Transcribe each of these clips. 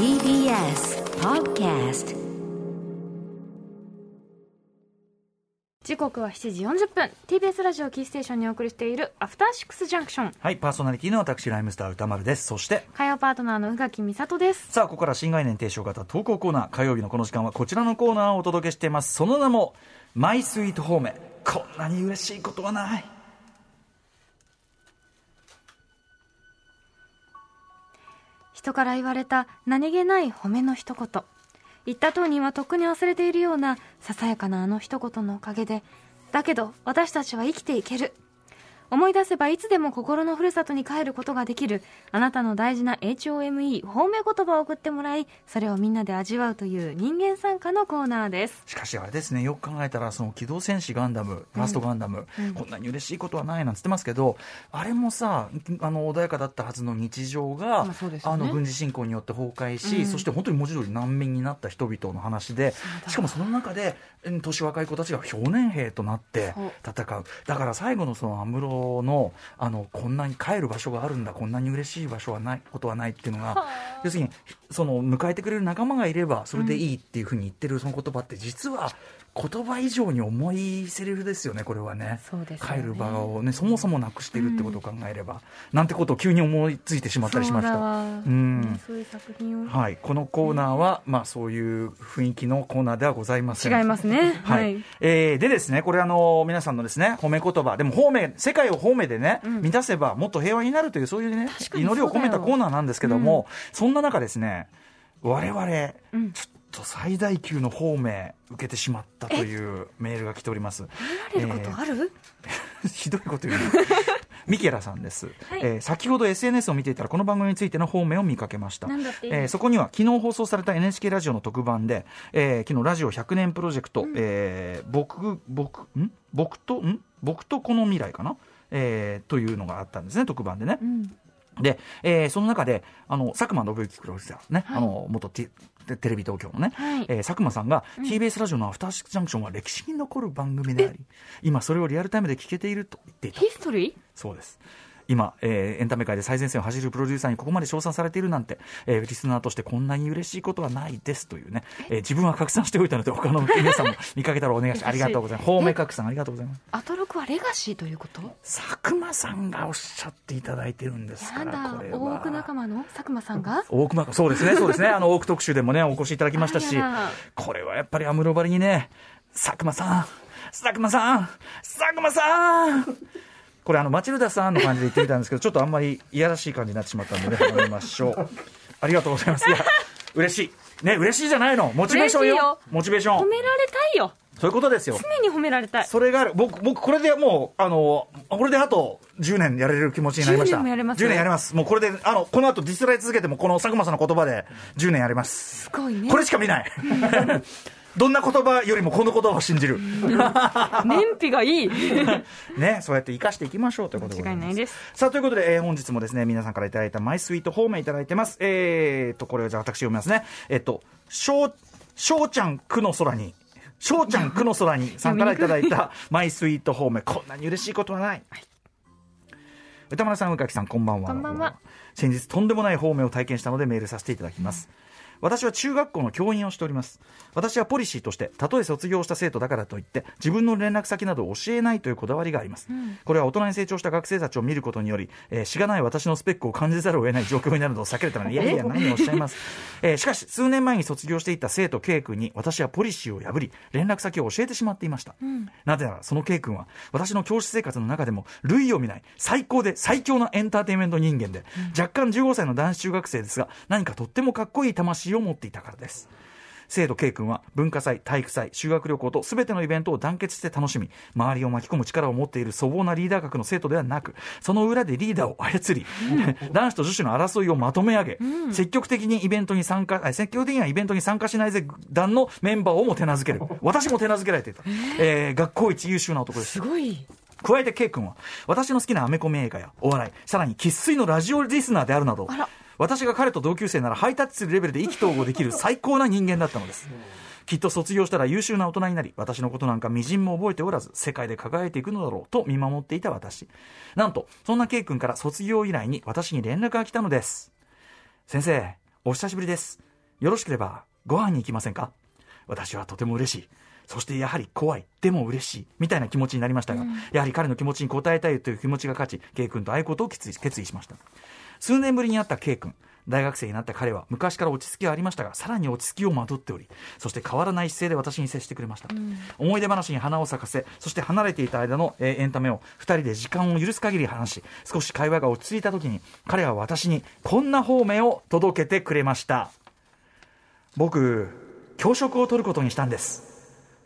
TBS Podcast 時刻は7時40分 TBS ラジオキーステーションにお送りしているアフターシックスジャンクションはい、パーソナリティの私、ライムスター歌丸です。そして、火曜パートナーの宇垣美里ですさあ、ここから新概念提唱型投稿コーナー、火曜日のこの時間はこちらのコーナーをお届けしています。その名も、マイスイートホーム。こんなに嬉しいことはない。人から言われた何気ない褒めの一言。言った当人はとっくに忘れているようなささやかなあの一言のおかげでだけど私たちは生きていける。思い出せばいつでも心のふるさとに帰ることができる。あなたの大事な HOME 褒め言葉を送ってもらいそれをみんなで味わうという人間参加のコーナーです。しかしあれですね、よく考えたら、その機動戦士ガンダム、ファーストガンダム、こんなに嬉しいことはないなんつってますけど、あれもさ、あの穏やかだったはずの日常が、まあね。あの軍事侵攻によって崩壊し、うん。そして本当に文字通り難民になった人々の話で、しかもその中で、うん年若い子たちが少年兵となって戦う、だから最後のその安室のあの、こんなに帰る場所があるんだ、こんなに嬉しい場所はないことはないっていうのが、要するに、その迎えてくれる仲間がいれば、それでいいっていうふうに言ってるその言葉って、実は言葉以上に重いセリフですよね、これはね。そうですよね。帰る場をね、そもそもなくしてるってことを考えれば、なんてことを急に思いついてしまったりしました。そうだ。わうん。ねそういう作品をはい、このコーナーは、まあ、そういう雰囲気のコーナーではございません。違いますね。はい、はい。えーでですね、これあの皆さんのですね、褒め言葉、でも褒め、世界を褒めでね、ん。満たせばもっと平和になるという、そういうね祈りを込めたコーナーなんですけども、そんな中ですね、我々、うん。ちょっと最大級の褒め受けてしまったというメールが来ております。見られることある、ひどいこと言うな。ミケラさんです、はい。えー先ほど SNS を見ていたらこの番組についての方面を見かけました。えーそこには昨日放送された NHK ラジオの特番で、えー昨日ラジオ100年プロジェクト、えー僕僕ん？僕と？ん？僕とこの未来かな、えーというのがあったんですね特番でね、うん。で、えーその中で、あの、佐久間信之プロデューサーね、はい。あの、元テテテレビ東京のね、はいえー佐久間さんが、TBS ラジオのアフターシックスジャンクションは歴史に残る番組であり、今それをリアルタイムで聞けていると言っていた。ヒストリーそうです。今、えーエンタメ界で最前線を走るプロデューサーにここまで称賛されているなんて、えーリスナーとしてこんなに嬉しいことはないですというね、え？ー自分は拡散しておいたので、他の皆さんも見かけたらお願いします。ありがとうございます。方面拡散ありがとうございます。アトロクはレガシーということ？佐久間さんがおっしゃっていただいてるんですから、これは。大奥仲間の？佐久間さんが？大熊そうですね、そうですね、あの、多く特集でもね、お越しいただきましたしこれはやっぱりアムロバリにね、佐久間さん、佐久間さん、佐久間さん、これあの、マチルダさんの感じで言ってみたんですけど、ちょっとあんまりいやらしい感じになってしまったんでね、始めましょう。ありがとうございます。いや、嬉しい。ね、嬉しいじゃないの。モチベーションよ。モチベーション。褒められたいよそういうことですよ。常に褒められたいそれがある。僕、僕、これでもう、あの、これであと10年やれる気持ちになりました。10年もやれます10年やれます。もうこれで、あの、この後ディスられ続けても、この佐久間さんの言葉で10年やれます。すごいねこれしか見ない。どんな言葉よりもこの言葉を信じる。燃費がいい ね、そうやって生かしていきましょうということで。間違いないですさあ、ということで、えー本日もですね、皆さんからいただいたマイスイート方面いただいてます。えーと、これをじゃあ私読みますね。えっと、しょう、しょうちゃんくの空に、しょうちゃんくの空にさんからいただいた マイスイート方面、こんなに嬉しいことはない。歌丸さん、宇垣さん、こんばんは。こんばんは。先日、とんでもない方面を体験したのでメールさせていただきます。私は中学校の教員をしております。私はポリシーとして、たとえ卒業した生徒だからといって、自分の連絡先などを教えないというこだわりがあります。これは大人に成長した学生たちを見ることにより、えーしがない私のスペックを感じざるを得ない状況になるのを避けるために、いやいや、何をおっしゃいます。えーしかし、数年前に卒業していた生徒 K 君に、私はポリシーを破り、連絡先を教えてしまっていました。なぜなら、その K 君は、私の教師生活の中でも、類を見ない、最高で最強なエンターテインメント人間で、若干15歳の男子中学生ですが、何かとってもかっこいい魂を持っていたからです。生徒 K 君は文化祭、体育祭、修学旅行と全てのイベントを団結して楽しみ、周りを巻き込む力を持っている粗暴なリーダー格の生徒ではなく、その裏でリーダーを操り、男子と女子の争いをまとめ上げ、積極的にイベントに参加、あ積極的にはイベントに参加しないぜ団のメンバーをも手なずける。私も手なずけられていた。えー学校一優秀な男ですす。ごい加えて K 君は、私の好きなアメコミ映画やお笑い、さらに生粋のラジオリスナーであるなどあら、私が彼と同級生ならハイタッチするレベルで意気投合できる最高な人間だったのです。きっと卒業したら優秀な大人になり、私のことなんかみじんも覚えておらず、世界で輝いていくのだろうと見守っていた私。なんと、そんな K 君から卒業以来に私に連絡が来たのです。先生、お久しぶりです。よろしければご飯に行きませんか？私はとても嬉しい。そしてやはり怖い。でも嬉しい。みたいな気持ちになりましたが、やはり彼の気持ちに応えたいという気持ちが勝ち、K 君と会うことを決意しました。数年ぶりに会った K 君。大学生になった彼は昔から落ち着きはありましたがさらに落ち着きをまとっておりそして変わらない姿勢で私に接してくれました、思い出話に花を咲かせそして離れていた間の、えーエンタメを2人で時間を許す限り話し少し会話が落ち着いた時に彼は私にこんな方面を届けてくれました。僕教職を取ることにしたんです。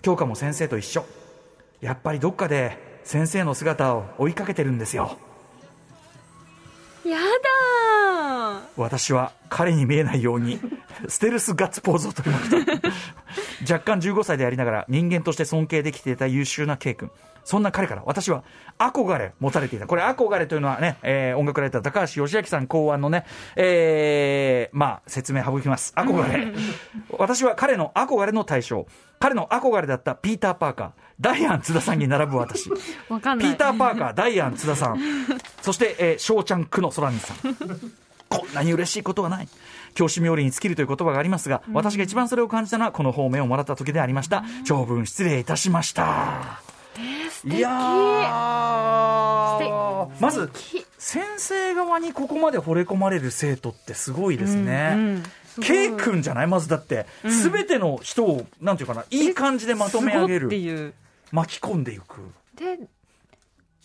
教科も先生と一緒。やっぱりどっかで先生の姿を追いかけてるんですよ。やだ私は彼に見えないようにステルスガッツポーズを取りました。若干15歳でありながら人間として尊敬できていた優秀な K 君。そんな彼から私は憧れ持たれていた。これ憧れというのはね、えー音楽ライター高橋義明さん考案のね、えーまあ説明省きます。憧れ。私は彼の憧れの対象。彼の憧れだったピーター・パーカー。ダイアン津田さんに並ぶ私。ピーター・パーカー、ダイアン、津田さん、そして、えー、翔ちゃん、久野空西さん。こんなに嬉しいことはない。教師冥利に尽きるという言葉がありますが、私が一番それを感じたのは、この方面をもらった時でありました。長文失礼いたしました。いやまず先生側にここまで惚れ込まれる生徒ってすごいですね。うん K 君じゃない？まずだって、すべての人を、なんていうかな、いい感じでまとめ上げる。いう巻き込んでいく。で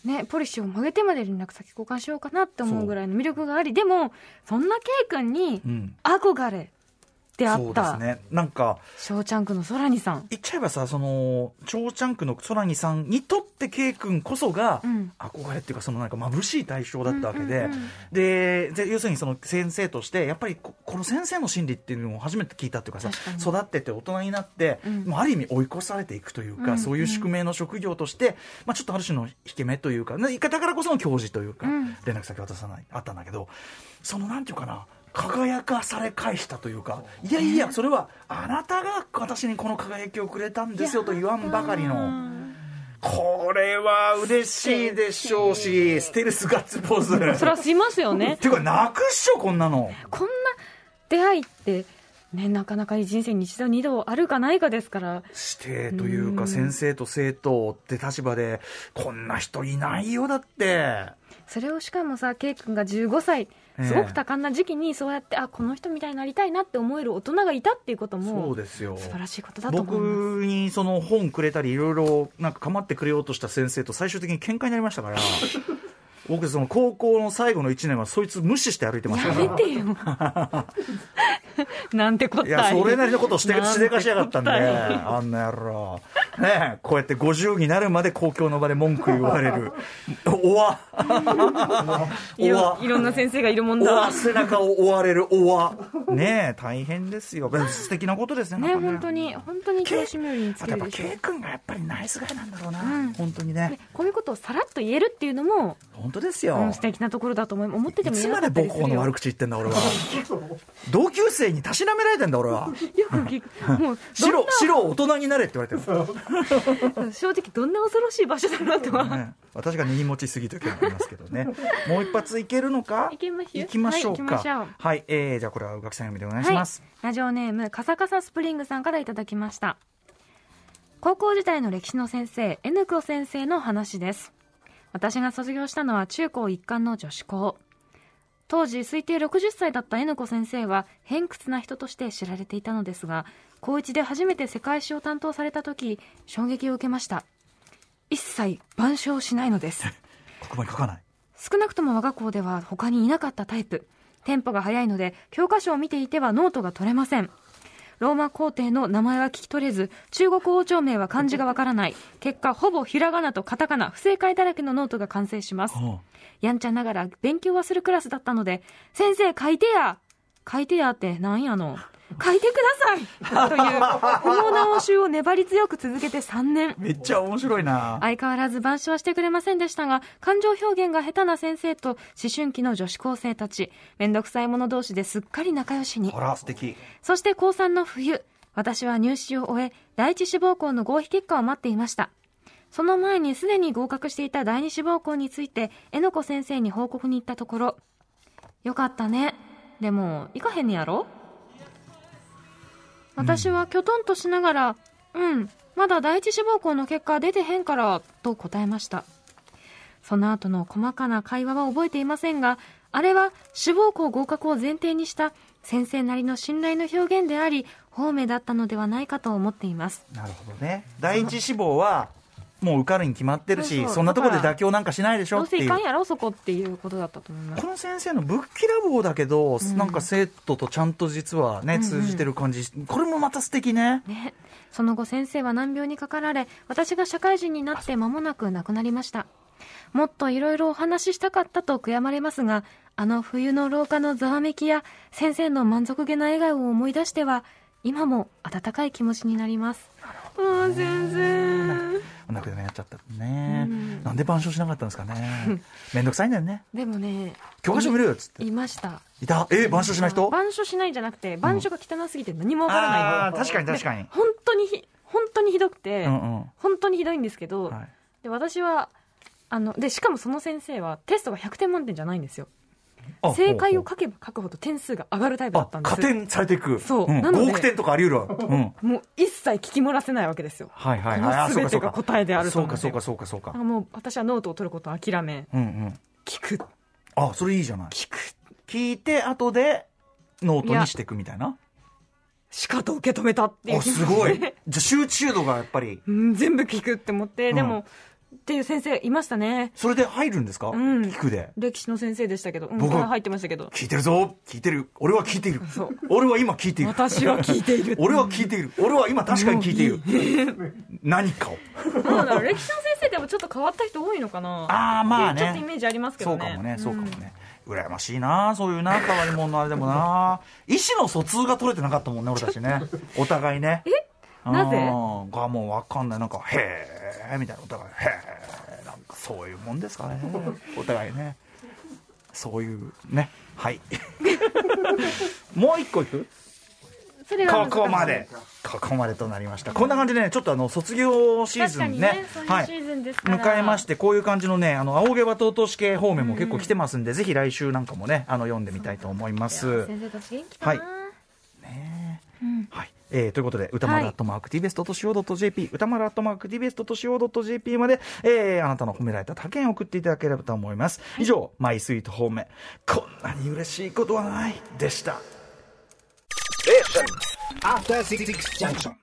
ねポリシーを曲げてまで連絡先交換しようかなって思うぐらいの魅力がありでもそんな K 君にうん。憧れであそうったですね。なんか、翔ちゃんくんの空にさん。言っちゃえばさ、その、超チャンクの空木さんにとって K 君こそが、うん。憧れっていうか、そのなんか眩しい対象だったわけで、で、で要するにその先生として、やっぱりここの先生の心理っていうのを初めて聞いたっていうかさ、育ってて大人になって、うん。もうある意味追い越されていくというか、うんそういう宿命の職業として、まあちょっとある種の引け目というか、ねだからこその教授というか、うん。連絡先渡さない、あったんだけど、そのなんていうかな、輝かされ返したというか、いやいや、それはあなたが私にこの輝きをくれたんですよと言わんばかりの。これは嬉しいでしょうし、ステルスガッツポーズ。それはしますよね ていうか、泣くっしょ、こんなの。こんな出会いってねなかなか人生に一度二度あるかないかですから。指定というか、うん。先生と生徒って立場で、こんな人いないよ、だって。それをしかもさ K 君が15歳。ええ。すごく多感な時期にそうやって、あこの人みたいになりたいなって思える大人がいたっていうことそうもですよ。素晴らしいことだと思います。僕にその本くれたりいろいろなんか構ってくれようとした先生と最終的に喧嘩になりましたから僕その高校の最後の1年はそいつ無視して歩いてましたから。やめてよ なんてこったいやそれなりのことをしてしでかしやがったんであんな野郎。ねえこうやって50になるまで公共の場で文句言われる。おわ。おわ。いろんな先生がいるもんおだわ背中を追われるおわ。ねえ大変ですよ。素敵なことですねね本当に本当に教師冥利につけるでしょ K 君がやっぱりナイスガイなんだろうな、うん。本当にね。ねこういうことをさらっと言えるっていうのも、本当ですよ、うん、素敵なところだと思い思ってていも言えつまで母校の悪口言ってんだ俺は。同級生にたしなめられてんだ俺は。よく聞く。もう白白大人になれって言われてる 正直どんな恐ろしい場所だなとは、ね、私が根に持ちすぎという気がありますけどね。もう一発いけるのか？いきましょうか。はいはい、えー、じゃあこれは宇垣さん読みでお願いします、はい、ラジオネームカサカサスプリングさんからいただきました。高校時代の歴史の先生 N 子先生の話です私が卒業したのは中高一貫の女子校。当時推定60歳だった N 子先生は偏屈な人として知られていたのですが高一で初めて世界史を担当された時衝撃を受けました。一切板書しないのです。黒板に書かない。少なくとも我が校では他にいなかったタイプ。テンポが速いので教科書を見ていてはノートが取れませんローマ皇帝の名前は聞き取れず中国王朝名は漢字がわからない。結果ほぼひらがなとカタカナ不正解だらけのノートが完成します。うんやんちゃながら勉強はするクラスだったので先生書いてや!書いてやってなんやの? 書いてください。という不毛な応酬を粘り強く続けて3年。めっちゃ面白いな。相変わらず板書はしてくれませんでしたが感情表現が下手な先生と思春期の女子高生たち。めんどくさい者同士ですっかり仲良しに。あら素敵。そして高3の冬。私は入試を終え第一志望校の合否結果を待っていました。その前にすでに合格していた第二志望校についてえのこ先生に報告に行ったところよかったね。でも行かへんねやろ？私はきょとんとしながら、うん、まだ第一志望校の結果出てへんから、と答えました。その後の細かな会話は覚えていませんが、あれは志望校合格を前提にした先生なりの信頼の表現であり、方面だったのではないかと思っています。なるほどね第一志望はもう受かるに決まってるしそんなところで妥協なんかしないでしょどうっていう。せいかんやろ、そこっていうことだったと思います。こ。の先生のぶっきらぼうだけど、ん。なんか生徒とちゃんと実はね、うんうん。通じてる感じ、これもまた素敵ね。ね、その後先生は難病にかかられ私が社会人になって間もなく亡くなりました。もっといろいろお話ししたかったと悔やまれますがあの冬の廊下のざわめきや先生の満足げな笑顔を思い出しては今も温かい気持ちになりますああ先生お亡くなりになっちゃったね、うん。なんで板書しなかったんですかね。めんどくさいんだよね。でもね教科書見るよっつって。いました。いた？え、板書しない人？板書しないんじゃなくて板書が汚すぎて何もわからない。の、あー確かに確かに。で本当にひ本当にひどくて、うんうん。本当にひどいんですけど、はい。で私はあのでしかもその先生はテストが100点満点じゃないんですよ。あ正解を書けば書くほど点数が上がるタイプだったんです加点されていく。ん、そうなので5億点とかあり得るわ。うん。もう一切聞き漏らせないわけですよはいはいはい。全てが答えであるとそうかそうかそうかそうかあ。もう私はノートを取ることを諦めうんうん。聞くあ、それいいじゃない。聞く聞いて、後で、ノートにしていくみたいな。しかと受け止めたっていうあ、すごい。じゃあ集中度がやっぱり、うん全部聞くって思って、うんでもっていう先生いましたね。それで入るんですか？うん。聞くで。歴史の先生でしたけど、うん、僕これ入ってましたけど。聞いてるぞ。聞いてる。俺は聞いている。そう。俺は今聞いている。私は聞いている。俺は聞いている。俺は今確かに聞いている。何かを。歴史の先生でもちょっと変わった人多いのかな。ああまあっていうちょっとイねメージありますけどね。そうかもね。そうかもね。羨ましいなそういうな。変わり者のあれでもな。意思の疎通が取れてなかったもんね俺たちね。お互いね。え？なぜ？がもう分かんない。なんかへえみたいなお互いへえなんかそういうもんですかね。お互いね。そういうね。はい。もう一個いく？ここまで。ここまでとなりました。こんな感じでねちょっとあの卒業シーズンね。はい。迎えましてこういう感じのねあの青毛羽と落とし系方面も結構来てますんで、ぜひ来週なんかもねあの読んでみたいと思います。先生たち元気だな、はい。ねうん。はいえーということで、歌丸アットマーク TBS としお .jp、歌丸アットマーク TBS としお .jp まで、えーあなたの褒められた他県を送っていただければと思います。以上、マイスイート方面、こんなに嬉しいことはないでした。After Six Junction.